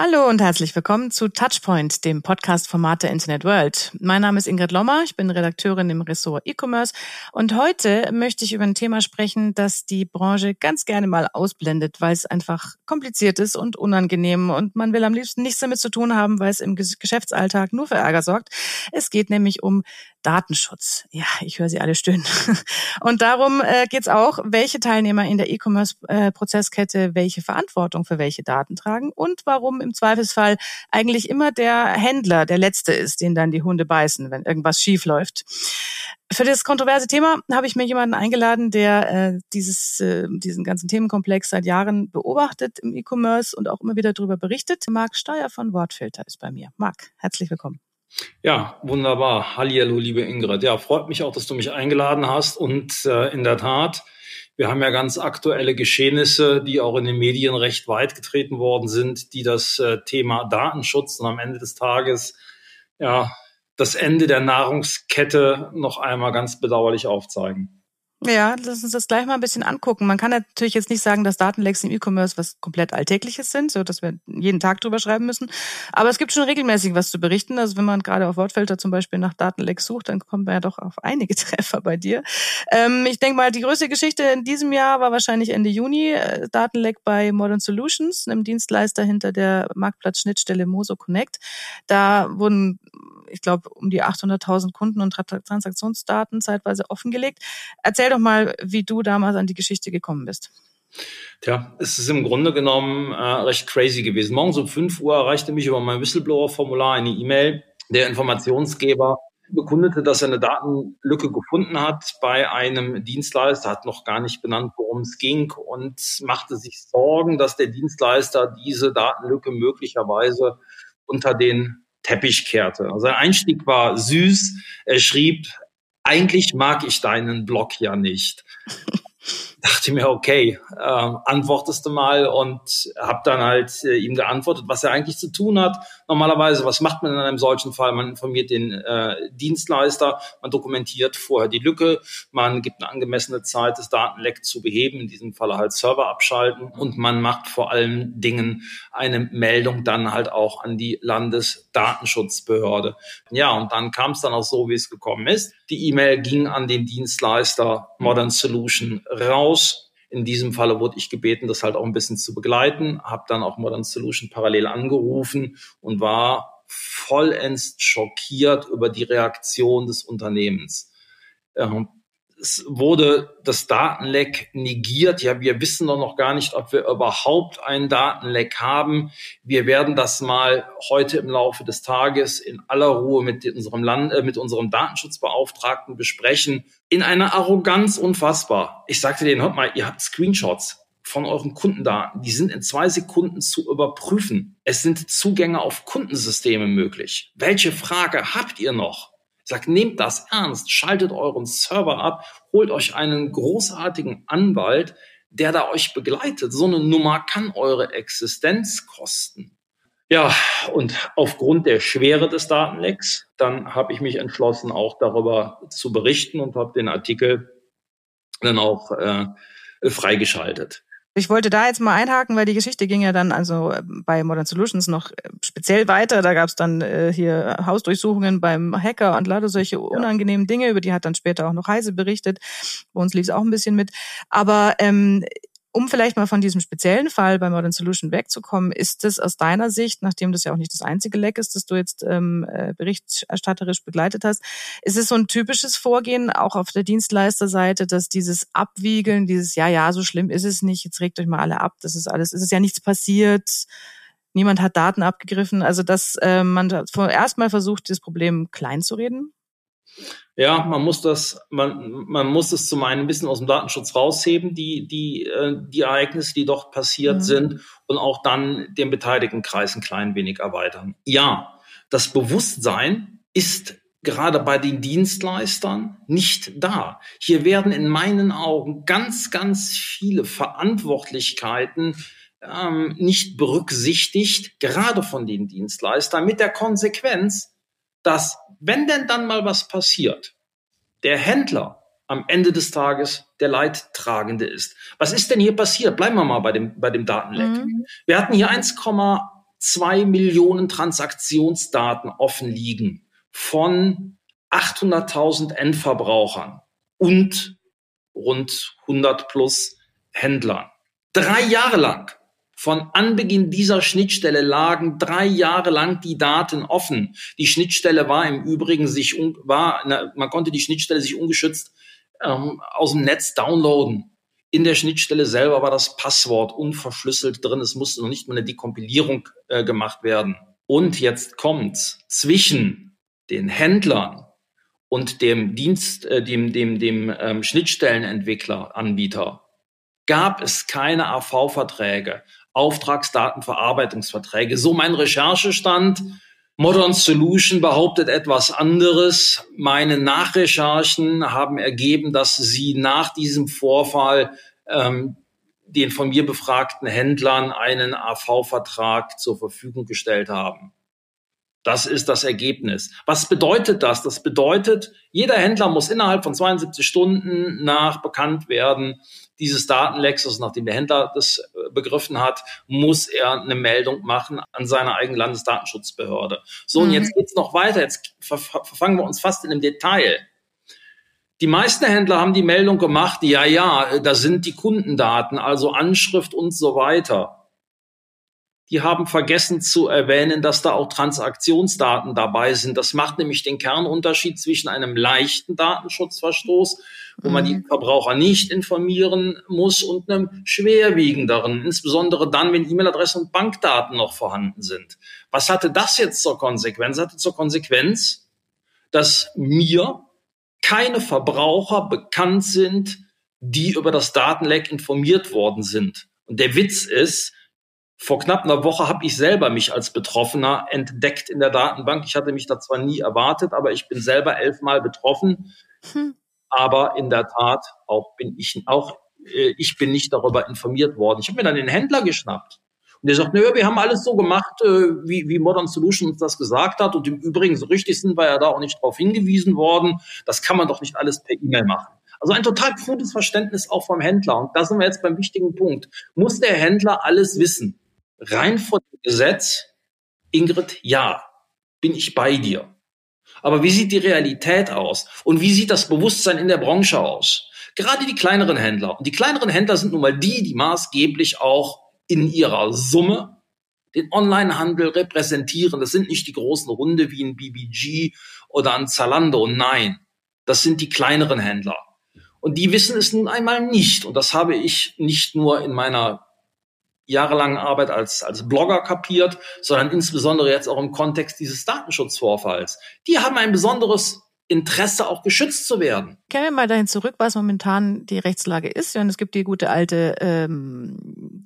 Hallo und herzlich willkommen zu Touchpoint, dem Podcast-Format der Internet World. Mein Name ist Ingrid Lommer, ich bin Redakteurin im Ressort E-Commerce und heute möchte ich über ein Thema sprechen, das die Branche ganz gerne mal ausblendet, weil es einfach kompliziert ist und unangenehm und man will am liebsten nichts damit zu tun haben, weil es im Geschäftsalltag nur für Ärger sorgt. Es geht nämlich um Datenschutz. Ja, ich höre Sie alle stöhnen. Und darum äh, geht es auch, welche Teilnehmer in der E-Commerce-Prozesskette äh, welche Verantwortung für welche Daten tragen und warum im Zweifelsfall eigentlich immer der Händler der Letzte ist, den dann die Hunde beißen, wenn irgendwas schief läuft. Für das kontroverse Thema habe ich mir jemanden eingeladen, der äh, dieses, äh, diesen ganzen Themenkomplex seit Jahren beobachtet im E-Commerce und auch immer wieder darüber berichtet. Marc Steuer von Wortfilter ist bei mir. Marc, herzlich willkommen. Ja, wunderbar. Hallihallo, liebe Ingrid. Ja, freut mich auch, dass du mich eingeladen hast. Und äh, in der Tat, wir haben ja ganz aktuelle Geschehnisse, die auch in den Medien recht weit getreten worden sind, die das äh, Thema Datenschutz und am Ende des Tages ja das Ende der Nahrungskette noch einmal ganz bedauerlich aufzeigen. Ja, lass uns das gleich mal ein bisschen angucken. Man kann natürlich jetzt nicht sagen, dass Datenlecks im E-Commerce was komplett Alltägliches sind, so dass wir jeden Tag drüber schreiben müssen. Aber es gibt schon regelmäßig was zu berichten. Also wenn man gerade auf Wortfelder zum Beispiel nach Datenlecks sucht, dann kommt man ja doch auf einige Treffer bei dir. Ähm, ich denke mal, die größte Geschichte in diesem Jahr war wahrscheinlich Ende Juni. Äh, Datenleck bei Modern Solutions, einem Dienstleister hinter der Marktplatzschnittstelle Moso Connect. Da wurden ich glaube, um die 800.000 Kunden und Transaktionsdaten zeitweise offengelegt. Erzähl doch mal, wie du damals an die Geschichte gekommen bist. Tja, es ist im Grunde genommen äh, recht crazy gewesen. Morgens um 5 Uhr erreichte mich über mein Whistleblower-Formular eine E-Mail. Der Informationsgeber bekundete, dass er eine Datenlücke gefunden hat bei einem Dienstleister, hat noch gar nicht benannt, worum es ging und machte sich Sorgen, dass der Dienstleister diese Datenlücke möglicherweise unter den Teppich kehrte. Also sein Einstieg war süß. Er schrieb, eigentlich mag ich deinen Blog ja nicht dachte mir, okay, äh, antwortest du mal und habe dann halt äh, ihm geantwortet, was er eigentlich zu tun hat. Normalerweise, was macht man in einem solchen Fall? Man informiert den äh, Dienstleister, man dokumentiert vorher die Lücke, man gibt eine angemessene Zeit, das Datenleck zu beheben, in diesem Falle halt Server abschalten und man macht vor allen Dingen eine Meldung dann halt auch an die Landesdatenschutzbehörde. Ja, und dann kam es dann auch so, wie es gekommen ist. Die E-Mail ging an den Dienstleister Modern Solution raus raus. In diesem Falle wurde ich gebeten, das halt auch ein bisschen zu begleiten, habe dann auch Modern Solution parallel angerufen und war vollends schockiert über die Reaktion des Unternehmens. Ähm, es wurde das Datenleck negiert. Ja, wir wissen doch noch gar nicht, ob wir überhaupt einen Datenleck haben. Wir werden das mal heute im Laufe des Tages in aller Ruhe mit unserem Land, äh, mit unserem Datenschutzbeauftragten besprechen. In einer Arroganz unfassbar. Ich sagte denen, hört mal, ihr habt Screenshots von euren Kundendaten. Die sind in zwei Sekunden zu überprüfen. Es sind Zugänge auf Kundensysteme möglich. Welche Frage habt ihr noch? Sagt, nehmt das ernst, schaltet euren Server ab, holt euch einen großartigen Anwalt, der da euch begleitet. So eine Nummer kann eure Existenz kosten. Ja, und aufgrund der Schwere des Datenlecks, dann habe ich mich entschlossen, auch darüber zu berichten und habe den Artikel dann auch äh, freigeschaltet. Ich wollte da jetzt mal einhaken, weil die Geschichte ging ja dann also äh, bei Modern Solutions noch äh, speziell weiter. Da gab es dann äh, hier Hausdurchsuchungen beim Hacker und lauter solche unangenehmen Dinge, über die hat dann später auch noch Heise berichtet. Bei uns lief es auch ein bisschen mit. Aber ähm, um vielleicht mal von diesem speziellen Fall bei Modern Solution wegzukommen, ist es aus deiner Sicht, nachdem das ja auch nicht das einzige Leck ist, das du jetzt ähm, äh, berichterstatterisch begleitet hast, ist es so ein typisches Vorgehen auch auf der Dienstleisterseite, dass dieses Abwiegeln, dieses ja, ja, so schlimm ist es nicht, jetzt regt euch mal alle ab, das ist alles, es ist ja nichts passiert, niemand hat Daten abgegriffen, also dass äh, man erstmal versucht, das Problem klein zu reden? Ja, man muss das, man, man muss es zum einen ein bisschen aus dem Datenschutz rausheben, die, die, äh, die Ereignisse, die dort passiert mhm. sind, und auch dann den beteiligten Kreis ein klein wenig erweitern. Ja, das Bewusstsein ist gerade bei den Dienstleistern nicht da. Hier werden in meinen Augen ganz, ganz viele Verantwortlichkeiten ähm, nicht berücksichtigt, gerade von den Dienstleistern, mit der Konsequenz, dass wenn denn dann mal was passiert, der Händler am Ende des Tages der Leidtragende ist. Was ist denn hier passiert? Bleiben wir mal bei dem, bei dem Datenleck. Mhm. Wir hatten hier 1,2 Millionen Transaktionsdaten offen liegen von 800.000 Endverbrauchern und rund 100 plus Händlern. Drei Jahre lang von Anbeginn dieser Schnittstelle lagen drei Jahre lang die Daten offen. Die Schnittstelle war im Übrigen sich war, na, man konnte die Schnittstelle sich ungeschützt ähm, aus dem Netz downloaden. In der Schnittstelle selber war das Passwort unverschlüsselt drin. Es musste noch nicht mal eine Dekompilierung äh, gemacht werden. Und jetzt kommt's zwischen den Händlern und dem Dienst, äh, dem dem dem ähm, Schnittstellenentwickler Anbieter gab es keine AV-Verträge. Auftragsdatenverarbeitungsverträge. So mein Recherchestand. Modern Solution behauptet etwas anderes. Meine Nachrecherchen haben ergeben, dass sie nach diesem Vorfall ähm, den von mir befragten Händlern einen AV-Vertrag zur Verfügung gestellt haben. Das ist das Ergebnis. Was bedeutet das? Das bedeutet, jeder Händler muss innerhalb von 72 Stunden nach bekannt werden dieses Datenlecks, also nachdem der Händler das äh, begriffen hat, muss er eine Meldung machen an seine eigene Landesdatenschutzbehörde. So, mhm. und jetzt geht's noch weiter. Jetzt verfangen wir uns fast in dem Detail. Die meisten Händler haben die Meldung gemacht, ja, ja, da sind die Kundendaten, also Anschrift und so weiter die haben vergessen zu erwähnen, dass da auch Transaktionsdaten dabei sind. Das macht nämlich den Kernunterschied zwischen einem leichten Datenschutzverstoß, wo mhm. man die mhm. Verbraucher nicht informieren muss, und einem schwerwiegenderen, insbesondere dann, wenn E-Mail-Adresse und Bankdaten noch vorhanden sind. Was hatte das jetzt zur Konsequenz? Das hatte zur Konsequenz, dass mir keine Verbraucher bekannt sind, die über das Datenleck informiert worden sind. Und der Witz ist, vor knapp einer Woche habe ich selber mich als Betroffener entdeckt in der Datenbank. Ich hatte mich da zwar nie erwartet, aber ich bin selber elfmal betroffen. Hm. Aber in der Tat auch bin ich auch äh, ich bin nicht darüber informiert worden. Ich habe mir dann den Händler geschnappt. Und der sagt, naja, wir haben alles so gemacht, äh, wie, wie Modern Solutions das gesagt hat. Und im Übrigen, so richtig sind wir ja da auch nicht darauf hingewiesen worden. Das kann man doch nicht alles per E-Mail machen. Also ein total krudes Verständnis auch vom Händler. Und da sind wir jetzt beim wichtigen Punkt. Muss der Händler alles wissen? Rein vor dem Gesetz, Ingrid, ja, bin ich bei dir. Aber wie sieht die Realität aus? Und wie sieht das Bewusstsein in der Branche aus? Gerade die kleineren Händler. Und die kleineren Händler sind nun mal die, die maßgeblich auch in ihrer Summe den Onlinehandel repräsentieren. Das sind nicht die großen Runde wie ein BBG oder ein Zalando. Nein, das sind die kleineren Händler. Und die wissen es nun einmal nicht. Und das habe ich nicht nur in meiner jahrelangen Arbeit als, als Blogger kapiert, sondern insbesondere jetzt auch im Kontext dieses Datenschutzvorfalls. Die haben ein besonderes Interesse, auch geschützt zu werden. Kehren wir mal dahin zurück, was momentan die Rechtslage ist. Und es gibt die gute alte, ähm,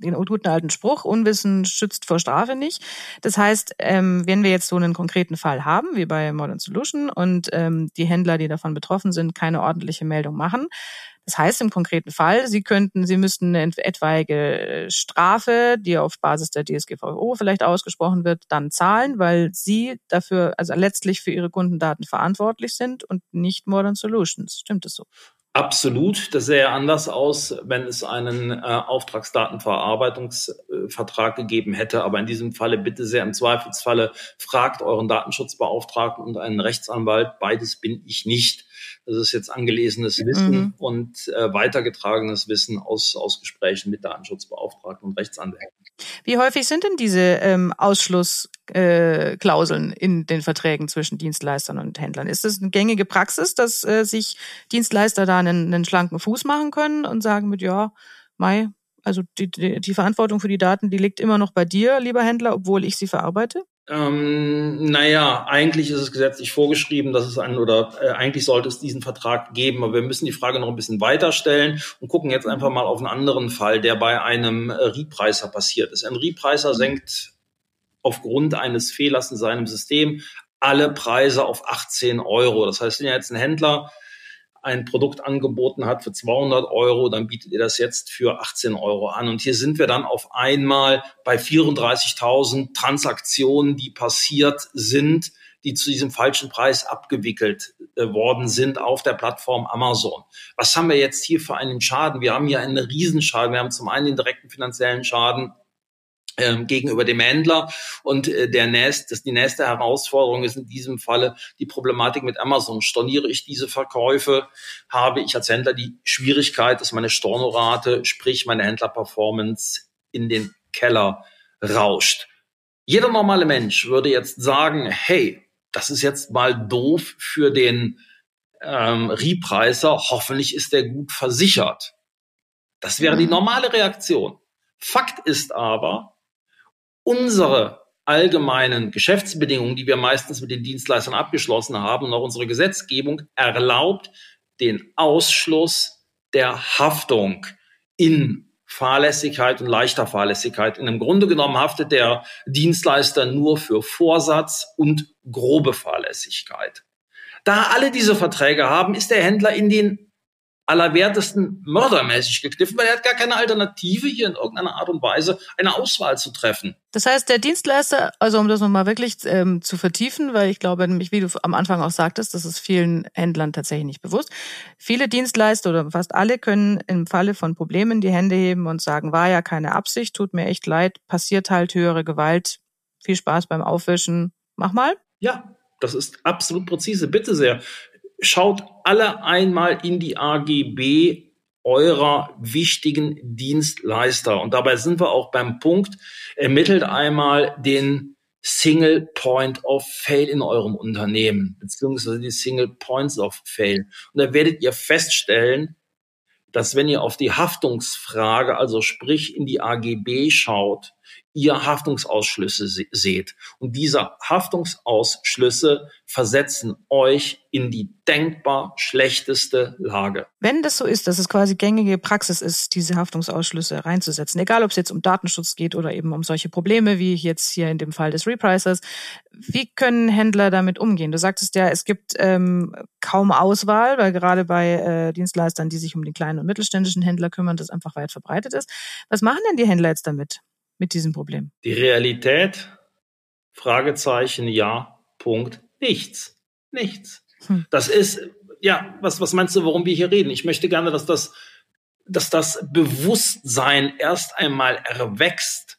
den guten alten Spruch, Unwissen schützt vor Strafe nicht. Das heißt, ähm, wenn wir jetzt so einen konkreten Fall haben, wie bei Modern Solution, und ähm, die Händler, die davon betroffen sind, keine ordentliche Meldung machen, das heißt im konkreten Fall, Sie könnten, Sie müssten eine etwaige Strafe, die auf Basis der DSGVO vielleicht ausgesprochen wird, dann zahlen, weil Sie dafür, also letztlich für Ihre Kundendaten verantwortlich sind und nicht Modern Solutions. Stimmt es so? Absolut. Das sähe anders aus, wenn es einen äh, Auftragsdatenverarbeitungsvertrag gegeben hätte. Aber in diesem Falle bitte sehr im Zweifelsfalle fragt euren Datenschutzbeauftragten und einen Rechtsanwalt. Beides bin ich nicht. Das ist jetzt angelesenes Wissen mhm. und äh, weitergetragenes Wissen aus, aus Gesprächen mit Datenschutzbeauftragten und Rechtsanwälten. Wie häufig sind denn diese ähm, Ausschlussklauseln äh, in den Verträgen zwischen Dienstleistern und Händlern? Ist das eine gängige Praxis, dass äh, sich Dienstleister da einen, einen schlanken Fuß machen können und sagen mit, ja, Mai, also die, die, die Verantwortung für die Daten, die liegt immer noch bei dir, lieber Händler, obwohl ich sie verarbeite? Ähm, naja, eigentlich ist es gesetzlich vorgeschrieben, dass es einen oder äh, eigentlich sollte es diesen Vertrag geben, aber wir müssen die Frage noch ein bisschen weiter stellen und gucken jetzt einfach mal auf einen anderen Fall, der bei einem äh, Repricer passiert ist. Ein Repricer senkt aufgrund eines Fehlers in seinem System alle Preise auf 18 Euro. Das heißt, wenn jetzt ein Händler ein Produkt angeboten hat für 200 Euro, dann bietet ihr das jetzt für 18 Euro an. Und hier sind wir dann auf einmal bei 34.000 Transaktionen, die passiert sind, die zu diesem falschen Preis abgewickelt äh, worden sind auf der Plattform Amazon. Was haben wir jetzt hier für einen Schaden? Wir haben hier einen Riesenschaden. Wir haben zum einen den direkten finanziellen Schaden gegenüber dem Händler. Und äh, der nächste, das, die nächste Herausforderung ist in diesem Falle die Problematik mit Amazon. Storniere ich diese Verkäufe, habe ich als Händler die Schwierigkeit, dass meine Stornorate, sprich meine Händlerperformance in den Keller rauscht. Jeder normale Mensch würde jetzt sagen, hey, das ist jetzt mal doof für den ähm, Repreiser, hoffentlich ist der gut versichert. Das wäre die normale Reaktion. Fakt ist aber, unsere allgemeinen Geschäftsbedingungen, die wir meistens mit den Dienstleistern abgeschlossen haben, und auch unsere Gesetzgebung erlaubt den Ausschluss der Haftung in Fahrlässigkeit und leichter Fahrlässigkeit. Und im Grunde genommen haftet der Dienstleister nur für Vorsatz und grobe Fahrlässigkeit. Da alle diese Verträge haben, ist der Händler in den allerwertesten mördermäßig gekniffen, weil er hat gar keine Alternative, hier in irgendeiner Art und Weise eine Auswahl zu treffen. Das heißt, der Dienstleister, also um das nochmal wirklich ähm, zu vertiefen, weil ich glaube, nämlich, wie du am Anfang auch sagtest, das ist vielen Händlern tatsächlich nicht bewusst. Viele Dienstleister oder fast alle können im Falle von Problemen die Hände heben und sagen, war ja keine Absicht, tut mir echt leid, passiert halt höhere Gewalt, viel Spaß beim Aufwischen, mach mal. Ja, das ist absolut präzise. Bitte sehr schaut alle einmal in die AGB eurer wichtigen Dienstleister. Und dabei sind wir auch beim Punkt, ermittelt einmal den Single Point of Fail in eurem Unternehmen, beziehungsweise die Single Points of Fail. Und da werdet ihr feststellen, dass wenn ihr auf die Haftungsfrage, also sprich in die AGB schaut, ihr Haftungsausschlüsse se seht. Und diese Haftungsausschlüsse versetzen euch in die denkbar schlechteste Lage. Wenn das so ist, dass es quasi gängige Praxis ist, diese Haftungsausschlüsse reinzusetzen, egal ob es jetzt um Datenschutz geht oder eben um solche Probleme wie jetzt hier in dem Fall des Repricers, wie können Händler damit umgehen? Du sagtest ja, es gibt ähm, kaum Auswahl, weil gerade bei äh, Dienstleistern, die sich um die kleinen und mittelständischen Händler kümmern, das einfach weit verbreitet ist. Was machen denn die Händler jetzt damit? Mit diesem Problem? Die Realität, Fragezeichen, ja, Punkt, nichts. Nichts. Hm. Das ist, ja, was, was meinst du, warum wir hier reden? Ich möchte gerne, dass das, dass das Bewusstsein erst einmal erwächst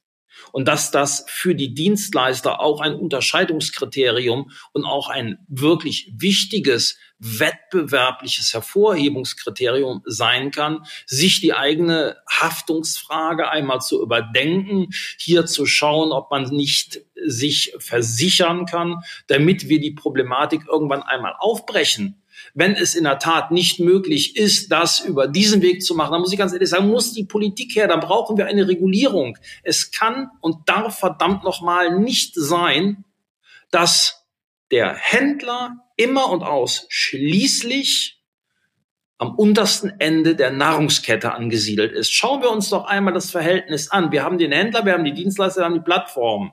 und dass das für die Dienstleister auch ein Unterscheidungskriterium und auch ein wirklich wichtiges wettbewerbliches Hervorhebungskriterium sein kann, sich die eigene Haftungsfrage einmal zu überdenken, hier zu schauen, ob man nicht sich versichern kann, damit wir die Problematik irgendwann einmal aufbrechen wenn es in der Tat nicht möglich ist, das über diesen Weg zu machen, dann muss ich ganz ehrlich sagen, muss die Politik her, dann brauchen wir eine Regulierung. Es kann und darf verdammt nochmal nicht sein, dass der Händler immer und ausschließlich am untersten Ende der Nahrungskette angesiedelt ist. Schauen wir uns doch einmal das Verhältnis an. Wir haben den Händler, wir haben die Dienstleister, wir haben die Plattformen.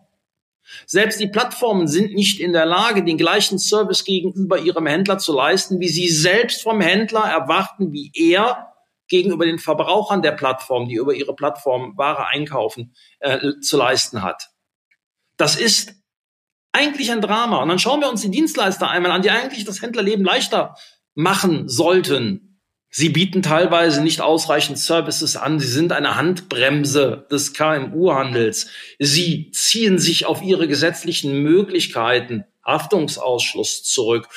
Selbst die Plattformen sind nicht in der Lage, den gleichen Service gegenüber ihrem Händler zu leisten, wie sie selbst vom Händler erwarten, wie er gegenüber den Verbrauchern der Plattform, die über ihre Plattform Ware einkaufen, äh, zu leisten hat. Das ist eigentlich ein Drama. Und dann schauen wir uns die Dienstleister einmal an, die eigentlich das Händlerleben leichter machen sollten. Sie bieten teilweise nicht ausreichend Services an. Sie sind eine Handbremse des KMU-Handels. Sie ziehen sich auf ihre gesetzlichen Möglichkeiten, Haftungsausschluss zurück.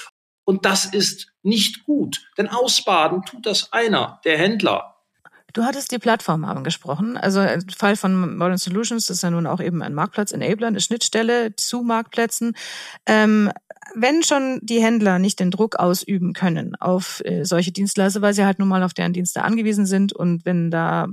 Und das ist nicht gut, denn ausbaden tut das einer, der Händler. Du hattest die Plattform angesprochen. Also im Fall von Modern Solutions ist ja nun auch eben ein Marktplatz-Enabler, eine Schnittstelle zu Marktplätzen. Ähm, wenn schon die Händler nicht den Druck ausüben können auf äh, solche Dienstleister, weil sie halt nun mal auf deren Dienste angewiesen sind und wenn da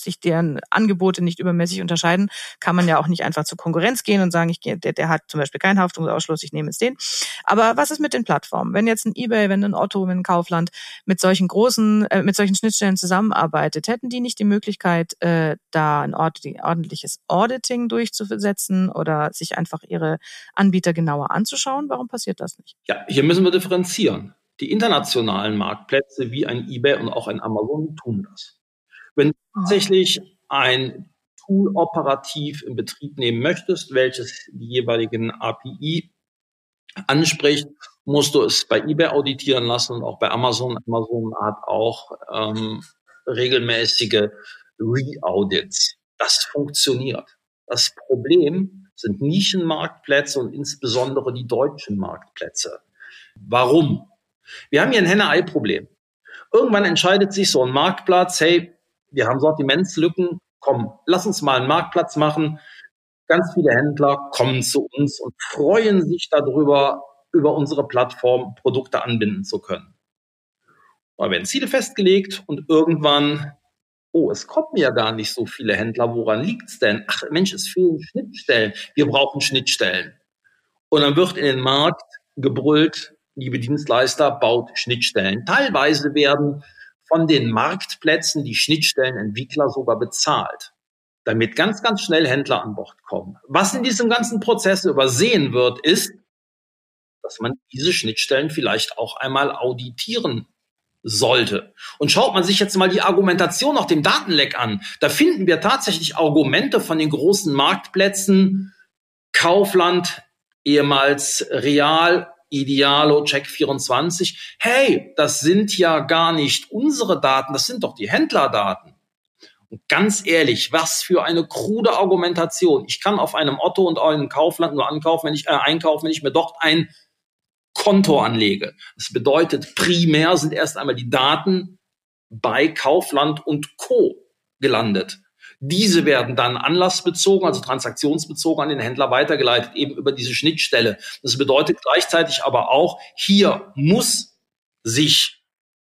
sich deren Angebote nicht übermäßig unterscheiden, kann man ja auch nicht einfach zur Konkurrenz gehen und sagen, ich gehe, der, der hat zum Beispiel keinen Haftungsausschluss, ich nehme jetzt den. Aber was ist mit den Plattformen? Wenn jetzt ein eBay, wenn ein Otto, wenn ein Kaufland mit solchen großen, äh, mit solchen Schnittstellen zusammenarbeitet, hätten die nicht die Möglichkeit, äh, da ein ordentliches Auditing durchzusetzen oder sich einfach ihre Anbieter genauer anzuschauen? Warum passiert das nicht? Ja, hier müssen wir differenzieren. Die internationalen Marktplätze wie ein eBay und auch ein Amazon tun das. Wenn du tatsächlich ein Tool operativ in Betrieb nehmen möchtest, welches die jeweiligen API anspricht, musst du es bei eBay auditieren lassen und auch bei Amazon. Amazon hat auch ähm, regelmäßige Re-Audits. Das funktioniert. Das Problem sind Nischenmarktplätze und insbesondere die deutschen Marktplätze. Warum? Wir haben hier ein Henne-Ei-Problem. Irgendwann entscheidet sich so ein Marktplatz, hey, wir haben Sortimentslücken, komm, lass uns mal einen Marktplatz machen. Ganz viele Händler kommen zu uns und freuen sich darüber, über unsere Plattform Produkte anbinden zu können. Da werden Ziele festgelegt und irgendwann, oh, es kommen ja gar nicht so viele Händler, woran liegt's denn? Ach Mensch, es fehlen Schnittstellen. Wir brauchen Schnittstellen. Und dann wird in den Markt gebrüllt, liebe Dienstleister, baut Schnittstellen. Teilweise werden von den Marktplätzen die Schnittstellenentwickler sogar bezahlt, damit ganz, ganz schnell Händler an Bord kommen. Was in diesem ganzen Prozess übersehen wird, ist, dass man diese Schnittstellen vielleicht auch einmal auditieren sollte. Und schaut man sich jetzt mal die Argumentation nach dem Datenleck an, da finden wir tatsächlich Argumente von den großen Marktplätzen, Kaufland, ehemals Real, Idealo, Check24. Hey, das sind ja gar nicht unsere Daten, das sind doch die Händlerdaten. Und ganz ehrlich, was für eine krude Argumentation. Ich kann auf einem Otto und einem Kaufland nur ankaufen, wenn ich äh, einkaufen, wenn ich mir dort ein Konto anlege. Das bedeutet, primär sind erst einmal die Daten bei Kaufland und Co. gelandet. Diese werden dann anlassbezogen, also transaktionsbezogen an den Händler weitergeleitet, eben über diese Schnittstelle. Das bedeutet gleichzeitig aber auch, hier muss sich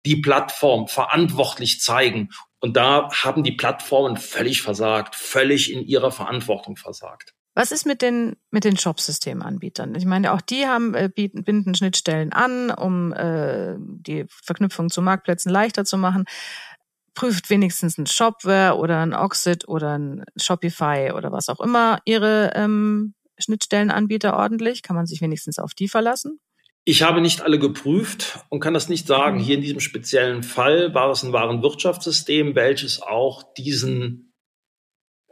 die Plattform verantwortlich zeigen. Und da haben die Plattformen völlig versagt, völlig in ihrer Verantwortung versagt. Was ist mit den mit den Shop-Systemanbietern? Ich meine, auch die haben äh, bieten, binden Schnittstellen an, um äh, die Verknüpfung zu Marktplätzen leichter zu machen. Prüft wenigstens ein Shopware oder ein Oxid oder ein Shopify oder was auch immer ihre ähm, Schnittstellenanbieter ordentlich. Kann man sich wenigstens auf die verlassen? Ich habe nicht alle geprüft und kann das nicht sagen. Mhm. Hier in diesem speziellen Fall war es ein Warenwirtschaftssystem, welches auch diesen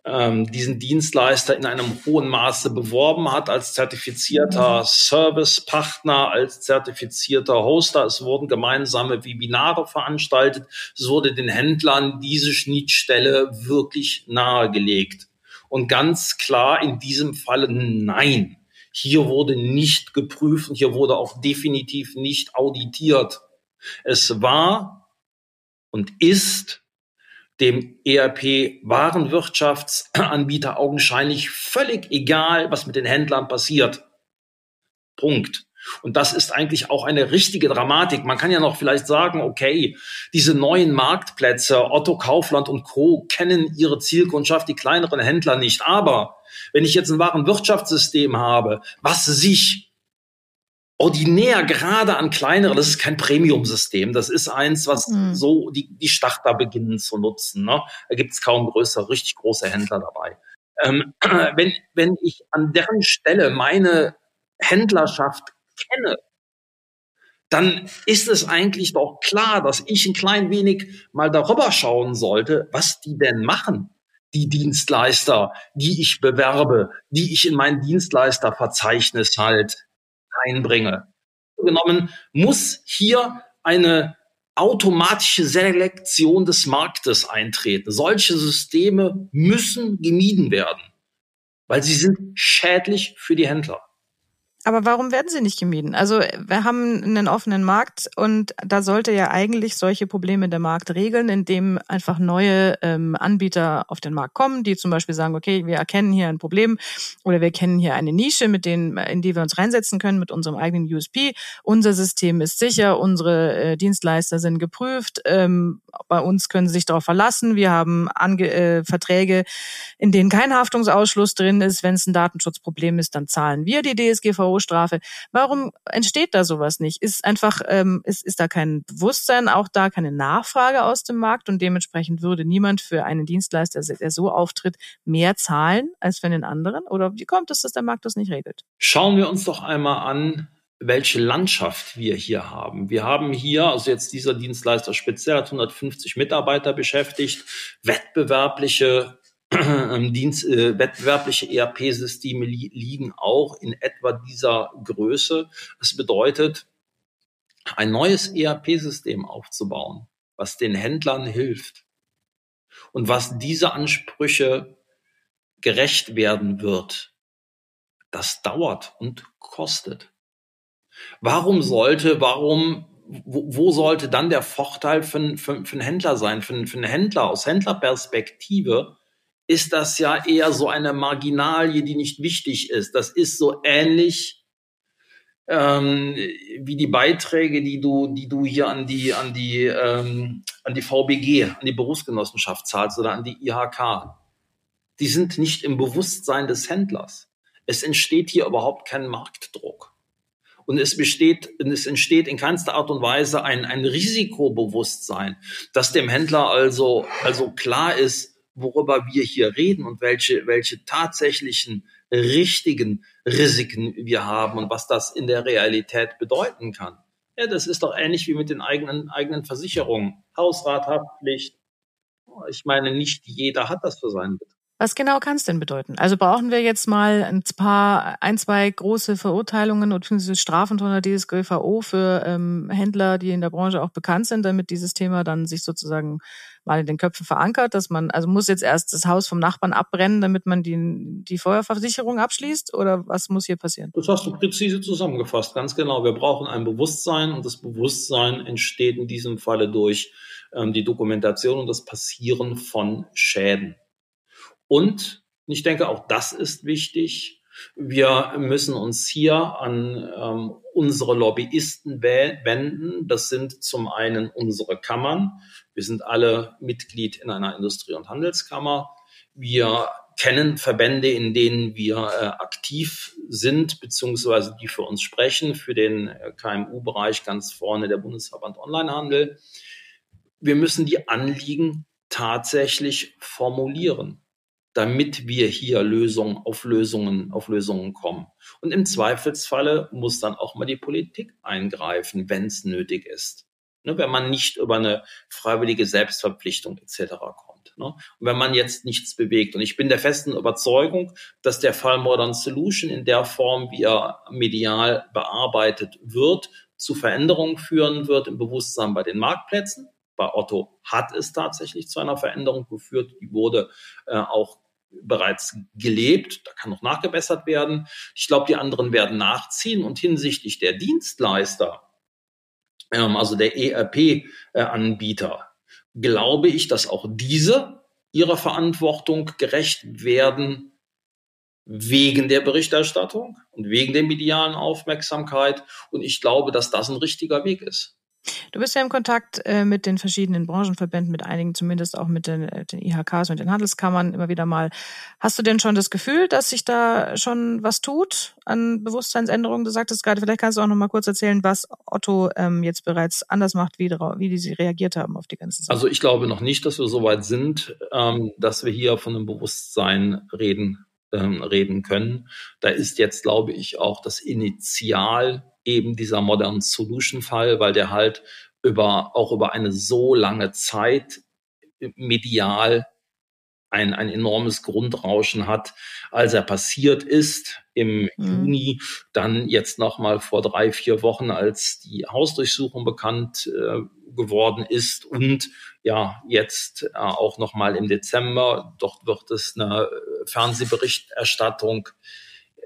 ähm, diesen Dienstleister in einem hohen Maße beworben hat als zertifizierter mhm. Servicepartner, als zertifizierter Hoster. Es wurden gemeinsame Webinare veranstaltet. Es wurde den Händlern diese Schnittstelle wirklich nahegelegt. Und ganz klar in diesem Falle nein. Hier wurde nicht geprüft und hier wurde auch definitiv nicht auditiert. Es war und ist dem ERP-Warenwirtschaftsanbieter augenscheinlich völlig egal, was mit den Händlern passiert. Punkt. Und das ist eigentlich auch eine richtige Dramatik. Man kann ja noch vielleicht sagen, okay, diese neuen Marktplätze, Otto Kaufland und Co. kennen ihre Zielkundschaft, die kleineren Händler nicht. Aber wenn ich jetzt ein Warenwirtschaftssystem habe, was sich ordinär gerade an kleinere, das ist kein Premium-System, das ist eins, was mhm. so die, die Starter beginnen zu nutzen. Ne? Da gibt es kaum größere, richtig große Händler dabei. Ähm, wenn, wenn ich an deren Stelle meine Händlerschaft kenne, dann ist es eigentlich doch klar, dass ich ein klein wenig mal darüber schauen sollte, was die denn machen, die Dienstleister, die ich bewerbe, die ich in mein Dienstleisterverzeichnis halt einbringe. Genommen muss hier eine automatische Selektion des Marktes eintreten. Solche Systeme müssen gemieden werden, weil sie sind schädlich für die Händler. Aber warum werden sie nicht gemieden? Also wir haben einen offenen Markt und da sollte ja eigentlich solche Probleme der Markt regeln, indem einfach neue ähm, Anbieter auf den Markt kommen, die zum Beispiel sagen, okay, wir erkennen hier ein Problem oder wir erkennen hier eine Nische, mit denen, in die wir uns reinsetzen können mit unserem eigenen USP. Unser System ist sicher, unsere äh, Dienstleister sind geprüft, ähm, bei uns können sie sich darauf verlassen. Wir haben Ange äh, Verträge, in denen kein Haftungsausschluss drin ist. Wenn es ein Datenschutzproblem ist, dann zahlen wir die DSGVO K.O.-Strafe. Warum entsteht da sowas nicht? Ist einfach, ähm, ist, ist da kein Bewusstsein, auch da keine Nachfrage aus dem Markt und dementsprechend würde niemand für einen Dienstleister, der so auftritt, mehr zahlen als für den anderen? Oder wie kommt es, dass der Markt das nicht regelt? Schauen wir uns doch einmal an, welche Landschaft wir hier haben. Wir haben hier, also jetzt dieser Dienstleister speziell hat 150 Mitarbeiter beschäftigt, wettbewerbliche Dienst, äh, wettbewerbliche ERP-Systeme li liegen auch in etwa dieser Größe. Das bedeutet, ein neues ERP-System aufzubauen, was den Händlern hilft und was diese Ansprüche gerecht werden wird, das dauert und kostet. Warum sollte, warum, wo, wo sollte dann der Vorteil für, einen Händler sein? Für, für einen Händler aus Händlerperspektive ist das ja eher so eine Marginalie, die nicht wichtig ist. Das ist so ähnlich ähm, wie die Beiträge, die du, die du hier an die, an die, ähm, an die VBG, an die Berufsgenossenschaft zahlst oder an die IHK. Die sind nicht im Bewusstsein des Händlers. Es entsteht hier überhaupt kein Marktdruck. Und es besteht, es entsteht in keinster Art und Weise ein, ein Risikobewusstsein, dass dem Händler also, also klar ist, worüber wir hier reden und welche, welche tatsächlichen richtigen Risiken wir haben und was das in der Realität bedeuten kann. Ja, das ist doch ähnlich wie mit den eigenen, eigenen Versicherungen. Hausrathaftpflicht. Ich meine, nicht jeder hat das für seinen Betrieb. Was genau kann es denn bedeuten? Also brauchen wir jetzt mal ein paar, ein, zwei große Verurteilungen oder Strafen von der DSGVO für ähm, Händler, die in der Branche auch bekannt sind, damit dieses Thema dann sich sozusagen mal in den Köpfen verankert, dass man, also muss jetzt erst das Haus vom Nachbarn abbrennen, damit man die, die Feuerversicherung abschließt oder was muss hier passieren? Das hast du präzise zusammengefasst, ganz genau. Wir brauchen ein Bewusstsein und das Bewusstsein entsteht in diesem Falle durch ähm, die Dokumentation und das Passieren von Schäden. Und ich denke, auch das ist wichtig. Wir müssen uns hier an ähm, unsere Lobbyisten wenden. Das sind zum einen unsere Kammern. Wir sind alle Mitglied in einer Industrie- und Handelskammer. Wir kennen Verbände, in denen wir äh, aktiv sind, beziehungsweise die für uns sprechen, für den äh, KMU-Bereich ganz vorne der Bundesverband Onlinehandel. Wir müssen die Anliegen tatsächlich formulieren damit wir hier Lösungen auf Lösungen, auf Lösungen kommen. Und im Zweifelsfalle muss dann auch mal die Politik eingreifen, wenn es nötig ist. Ne, wenn man nicht über eine freiwillige Selbstverpflichtung etc. kommt. Ne? Und wenn man jetzt nichts bewegt. Und ich bin der festen Überzeugung, dass der Fall Modern Solution in der Form, wie er medial bearbeitet wird, zu Veränderungen führen wird im Bewusstsein bei den Marktplätzen. Bei Otto hat es tatsächlich zu einer Veränderung geführt. Die wurde äh, auch bereits gelebt. Da kann noch nachgebessert werden. Ich glaube, die anderen werden nachziehen. Und hinsichtlich der Dienstleister, ähm, also der ERP-Anbieter, glaube ich, dass auch diese ihrer Verantwortung gerecht werden wegen der Berichterstattung und wegen der medialen Aufmerksamkeit. Und ich glaube, dass das ein richtiger Weg ist. Du bist ja im Kontakt äh, mit den verschiedenen Branchenverbänden, mit einigen zumindest auch mit den, äh, den IHKs und den Handelskammern immer wieder mal. Hast du denn schon das Gefühl, dass sich da schon was tut an Bewusstseinsänderungen? Du sagtest gerade, vielleicht kannst du auch noch mal kurz erzählen, was Otto ähm, jetzt bereits anders macht, wie, wie die sie reagiert haben auf die ganze Sache. Also ich glaube noch nicht, dass wir so weit sind, ähm, dass wir hier von einem Bewusstsein reden ähm, reden können. Da ist jetzt, glaube ich, auch das Initial eben dieser Modern Solution Fall, weil der halt über, auch über eine so lange Zeit medial ein, ein enormes Grundrauschen hat, als er passiert ist im mhm. Juni, dann jetzt nochmal vor drei, vier Wochen, als die Hausdurchsuchung bekannt äh, geworden ist und ja, jetzt äh, auch nochmal im Dezember. Dort wird es eine Fernsehberichterstattung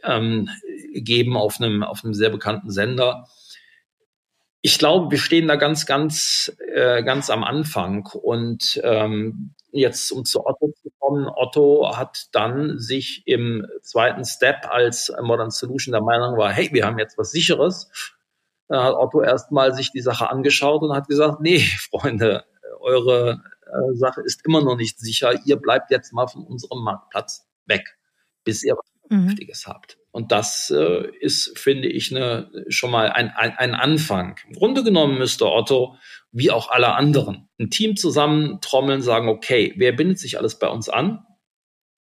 ähm, geben auf einem, auf einem sehr bekannten Sender. Ich glaube, wir stehen da ganz, ganz, äh, ganz am Anfang. Und ähm, jetzt, um zu Otto zu kommen, Otto hat dann sich im zweiten Step als Modern Solution der Meinung war, hey, wir haben jetzt was Sicheres. Da hat Otto erstmal sich die Sache angeschaut und hat gesagt, nee, Freunde, eure äh, Sache ist immer noch nicht sicher. Ihr bleibt jetzt mal von unserem Marktplatz weg, bis ihr was mhm. Vernünftiges habt. Und das äh, ist, finde ich, ne, schon mal ein, ein, ein Anfang. Im Grunde genommen müsste Otto, wie auch alle anderen, ein Team zusammen trommeln, sagen, okay, wer bindet sich alles bei uns an?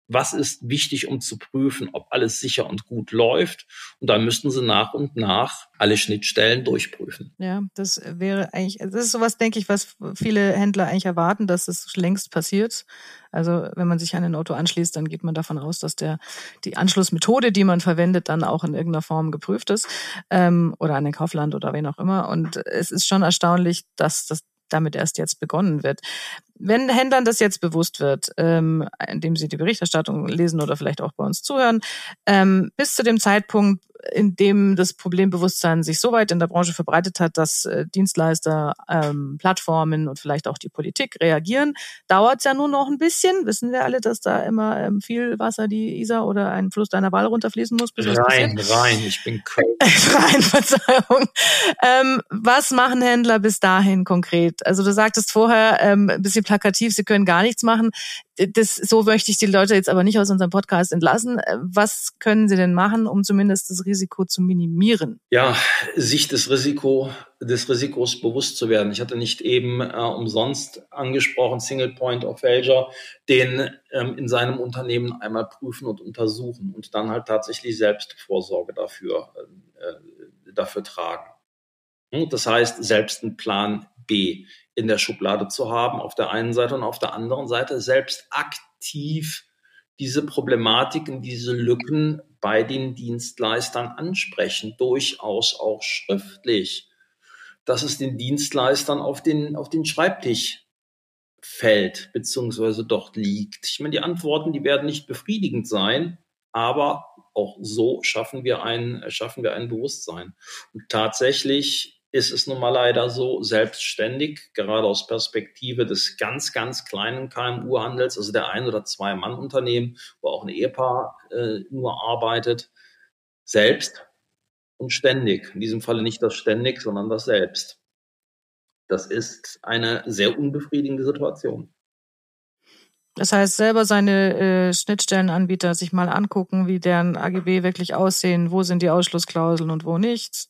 Was ist wichtig, um zu prüfen, ob alles sicher und gut läuft. Und dann müssten sie nach und nach alle Schnittstellen durchprüfen. Ja, das wäre eigentlich, das ist sowas, denke ich, was viele Händler eigentlich erwarten, dass es längst passiert. Also wenn man sich an ein Auto anschließt, dann geht man davon aus, dass der die Anschlussmethode, die man verwendet, dann auch in irgendeiner Form geprüft ist ähm, oder an den Kaufland oder wen auch immer. Und es ist schon erstaunlich, dass das damit erst jetzt begonnen wird. Wenn Händlern das jetzt bewusst wird, ähm, indem sie die Berichterstattung lesen oder vielleicht auch bei uns zuhören, ähm, bis zu dem Zeitpunkt, in dem das Problembewusstsein sich so weit in der Branche verbreitet hat, dass äh, Dienstleister, ähm, Plattformen und vielleicht auch die Politik reagieren, dauert es ja nur noch ein bisschen. Wissen wir alle, dass da immer ähm, viel Wasser die Isar oder ein Fluss deiner Wahl runterfließen muss? Rein, rein, ich bin cool. rein, Verzeihung. Ähm, was machen Händler bis dahin konkret? Also du sagtest vorher ähm, ein bisschen plakativ, sie können gar nichts machen das, so möchte ich die Leute jetzt aber nicht aus unserem Podcast entlassen. Was können Sie denn machen, um zumindest das Risiko zu minimieren? Ja, sich des Risiko, des Risikos bewusst zu werden. Ich hatte nicht eben äh, umsonst angesprochen, Single Point of Failure, den ähm, in seinem Unternehmen einmal prüfen und untersuchen und dann halt tatsächlich Selbstvorsorge dafür, äh, dafür tragen. Hm, das heißt, selbst einen Plan B in der Schublade zu haben, auf der einen Seite und auf der anderen Seite selbst aktiv diese Problematiken, diese Lücken bei den Dienstleistern ansprechen, durchaus auch schriftlich, dass es den Dienstleistern auf den, auf den Schreibtisch fällt, beziehungsweise dort liegt. Ich meine, die Antworten, die werden nicht befriedigend sein, aber auch so schaffen wir ein, schaffen wir ein Bewusstsein. Und tatsächlich ist es nun mal leider so selbstständig, gerade aus Perspektive des ganz, ganz kleinen KMU-Handels, also der ein- oder zwei Mann-Unternehmen, wo auch ein Ehepaar äh, nur arbeitet, selbst und ständig. In diesem Falle nicht das ständig, sondern das selbst. Das ist eine sehr unbefriedigende Situation. Das heißt, selber seine äh, Schnittstellenanbieter sich mal angucken, wie deren AGB wirklich aussehen, wo sind die Ausschlussklauseln und wo nicht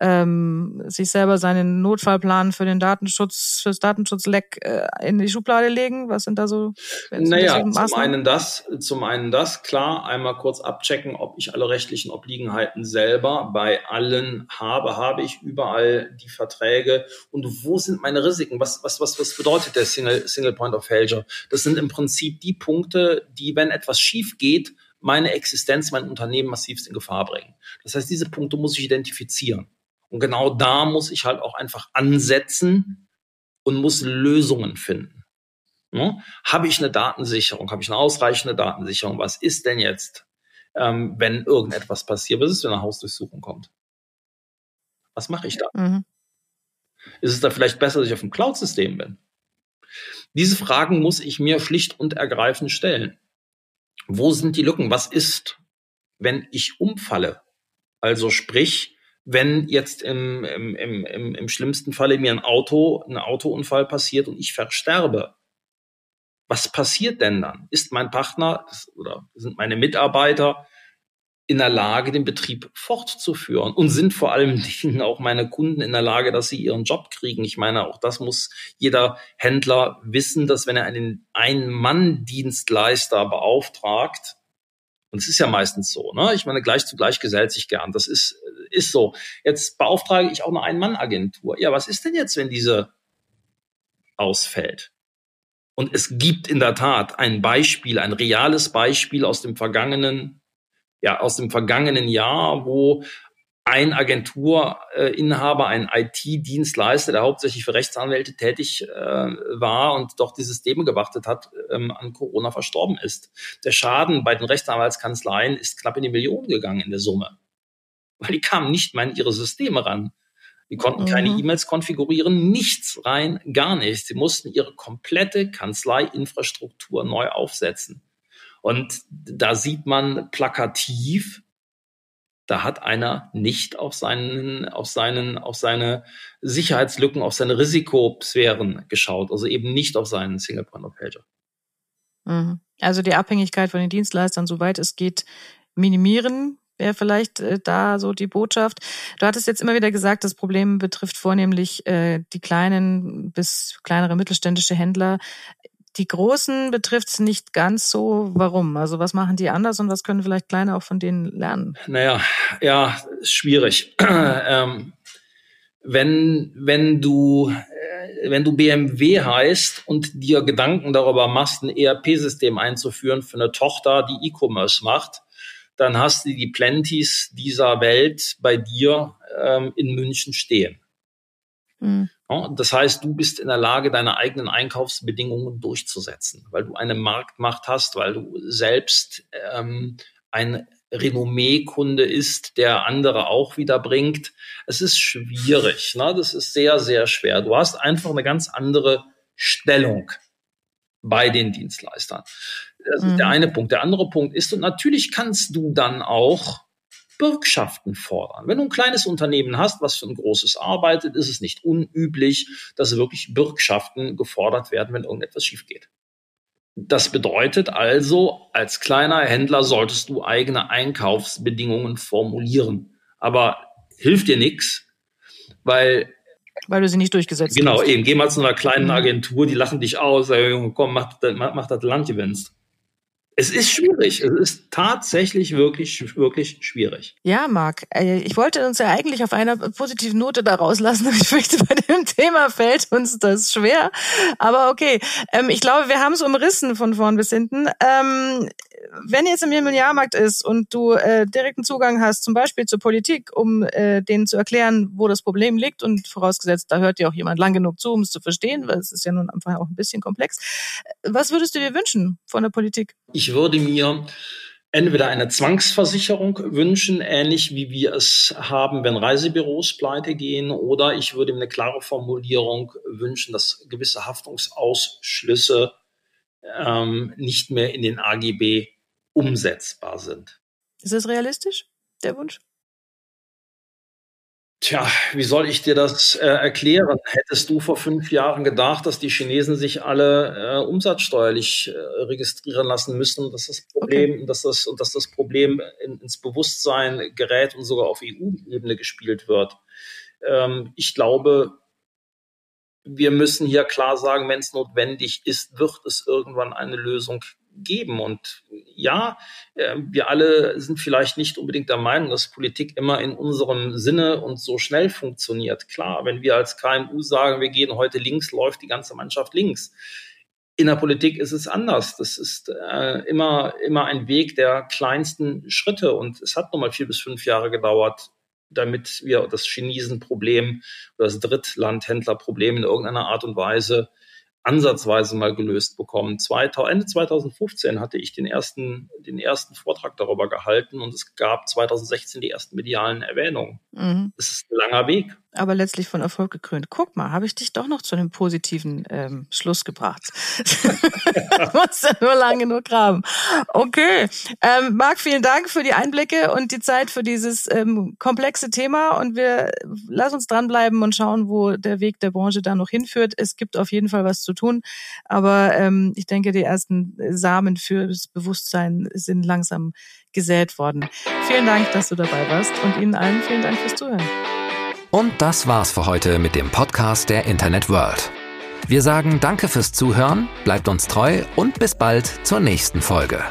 ähm, sich selber seinen Notfallplan für den Datenschutz, fürs Datenschutzleck äh, in die Schublade legen? Was sind da so? Naja, zum einen das, zum einen das, klar, einmal kurz abchecken, ob ich alle rechtlichen Obliegenheiten selber bei allen habe, habe ich überall die Verträge und wo sind meine Risiken? Was, was, was, was bedeutet der Single, Single Point of Failure? Das sind im Prinzip die Punkte, die, wenn etwas schief geht, meine Existenz, mein Unternehmen massivst in Gefahr bringen. Das heißt, diese Punkte muss ich identifizieren. Und genau da muss ich halt auch einfach ansetzen und muss Lösungen finden. Ja? Habe ich eine Datensicherung? Habe ich eine ausreichende Datensicherung? Was ist denn jetzt, ähm, wenn irgendetwas passiert? Was ist, wenn eine Hausdurchsuchung kommt? Was mache ich da? Mhm. Ist es da vielleicht besser, dass ich auf dem Cloud-System bin? Diese Fragen muss ich mir schlicht und ergreifend stellen. Wo sind die Lücken? Was ist, wenn ich umfalle? Also sprich, wenn jetzt im, im, im, im schlimmsten Falle mir ein Auto, ein Autounfall passiert und ich versterbe, was passiert denn dann? Ist mein Partner oder sind meine Mitarbeiter in der Lage, den Betrieb fortzuführen? Und sind vor allem auch meine Kunden in der Lage, dass sie ihren Job kriegen? Ich meine, auch das muss jeder Händler wissen, dass wenn er einen Ein-Mann-Dienstleister beauftragt, und es ist ja meistens so, ne? Ich meine, gleich zu gleich gesellt sich gern. Das ist, ist so. Jetzt beauftrage ich auch eine Ein-Mann-Agentur. Ja, was ist denn jetzt, wenn diese ausfällt? Und es gibt in der Tat ein Beispiel, ein reales Beispiel aus dem vergangenen, ja, aus dem vergangenen Jahr, wo ein Agenturinhaber, ein IT-Dienstleister, der hauptsächlich für Rechtsanwälte tätig äh, war und doch die Systeme gewartet hat, ähm, an Corona verstorben ist. Der Schaden bei den Rechtsanwaltskanzleien ist knapp in die Millionen gegangen in der Summe, weil die kamen nicht mal in ihre Systeme ran. Die konnten keine mhm. E-Mails konfigurieren, nichts rein, gar nichts. Sie mussten ihre komplette Kanzleiinfrastruktur neu aufsetzen. Und da sieht man plakativ, da hat einer nicht auf seinen, auf seinen, auf seine Sicherheitslücken, auf seine Risikosphären geschaut, also eben nicht auf seinen Single Point of Failure. Mhm. Also die Abhängigkeit von den Dienstleistern, soweit es geht, minimieren, wäre vielleicht äh, da so die Botschaft. Du hattest jetzt immer wieder gesagt, das Problem betrifft vornehmlich äh, die kleinen bis kleinere mittelständische Händler die Großen betrifft es nicht ganz so. Warum? Also was machen die anders und was können vielleicht Kleine auch von denen lernen? Naja, ja, schwierig. ähm, wenn, wenn du, äh, wenn du BMW heißt und dir Gedanken darüber machst, ein ERP-System einzuführen für eine Tochter, die E-Commerce macht, dann hast du die Plenties dieser Welt bei dir ähm, in München stehen. Mhm. Das heißt, du bist in der Lage, deine eigenen Einkaufsbedingungen durchzusetzen, weil du eine Marktmacht hast, weil du selbst ähm, ein Renommee-Kunde ist, der andere auch wieder bringt. Es ist schwierig. Ne? Das ist sehr, sehr schwer. Du hast einfach eine ganz andere Stellung bei den Dienstleistern. Das ist der mhm. eine Punkt. Der andere Punkt ist, und natürlich kannst du dann auch Bürgschaften fordern. Wenn du ein kleines Unternehmen hast, was für ein großes arbeitet, ist es nicht unüblich, dass wirklich Bürgschaften gefordert werden, wenn irgendetwas schief geht. Das bedeutet also, als kleiner Händler solltest du eigene Einkaufsbedingungen formulieren. Aber hilft dir nichts, weil weil du sie nicht durchgesetzt genau, hast. Genau, eben. Geh mal zu einer kleinen mhm. Agentur, die lachen dich aus, sagen, komm, mach, mach, mach das Land gewinnst. Es ist schwierig. Es ist tatsächlich wirklich, wirklich schwierig. Ja, Marc, äh, ich wollte uns ja eigentlich auf einer positiven Note da rauslassen. Ich fürchte, bei dem Thema fällt uns das schwer. Aber okay, ähm, ich glaube, wir haben es umrissen von vorn bis hinten. Ähm, wenn jetzt im Immobiliarmarkt ist und du äh, direkten Zugang hast, zum Beispiel zur Politik, um äh, denen zu erklären, wo das Problem liegt und vorausgesetzt, da hört dir auch jemand lang genug zu, um es zu verstehen, weil es ist ja nun einfach auch ein bisschen komplex. Was würdest du dir wünschen von der Politik? Ich würde mir entweder eine Zwangsversicherung wünschen, ähnlich wie wir es haben, wenn Reisebüros pleite gehen, oder ich würde mir eine klare Formulierung wünschen, dass gewisse Haftungsausschlüsse ähm, nicht mehr in den AGB umsetzbar sind. Ist das realistisch, der Wunsch? Tja, wie soll ich dir das äh, erklären? Hättest du vor fünf Jahren gedacht, dass die Chinesen sich alle äh, umsatzsteuerlich äh, registrieren lassen müssen, dass das Problem, okay. dass das und dass das Problem in, ins Bewusstsein gerät und sogar auf EU-Ebene gespielt wird? Ähm, ich glaube, wir müssen hier klar sagen, wenn es notwendig ist, wird es irgendwann eine Lösung geben. Und ja, äh, wir alle sind vielleicht nicht unbedingt der Meinung, dass Politik immer in unserem Sinne und so schnell funktioniert. Klar, wenn wir als KMU sagen, wir gehen heute links, läuft die ganze Mannschaft links. In der Politik ist es anders. Das ist äh, immer, immer ein Weg der kleinsten Schritte. Und es hat nun mal vier bis fünf Jahre gedauert, damit wir das Chinesenproblem oder das Drittlandhändlerproblem in irgendeiner Art und Weise ansatzweise mal gelöst bekommen. Ende 2015 hatte ich den ersten, den ersten Vortrag darüber gehalten und es gab 2016 die ersten medialen Erwähnungen. Mhm. Das ist ein langer Weg aber letztlich von Erfolg gekrönt. Guck mal, habe ich dich doch noch zu einem positiven ähm, Schluss gebracht. musst ja nur lange nur graben. Okay. Ähm, Marc, vielen Dank für die Einblicke und die Zeit für dieses ähm, komplexe Thema. Und wir lass uns dranbleiben und schauen, wo der Weg der Branche da noch hinführt. Es gibt auf jeden Fall was zu tun. Aber ähm, ich denke, die ersten Samen fürs Bewusstsein sind langsam gesät worden. Vielen Dank, dass du dabei warst und Ihnen allen vielen Dank fürs Zuhören. Und das war's für heute mit dem Podcast der Internet World. Wir sagen Danke fürs Zuhören, bleibt uns treu und bis bald zur nächsten Folge.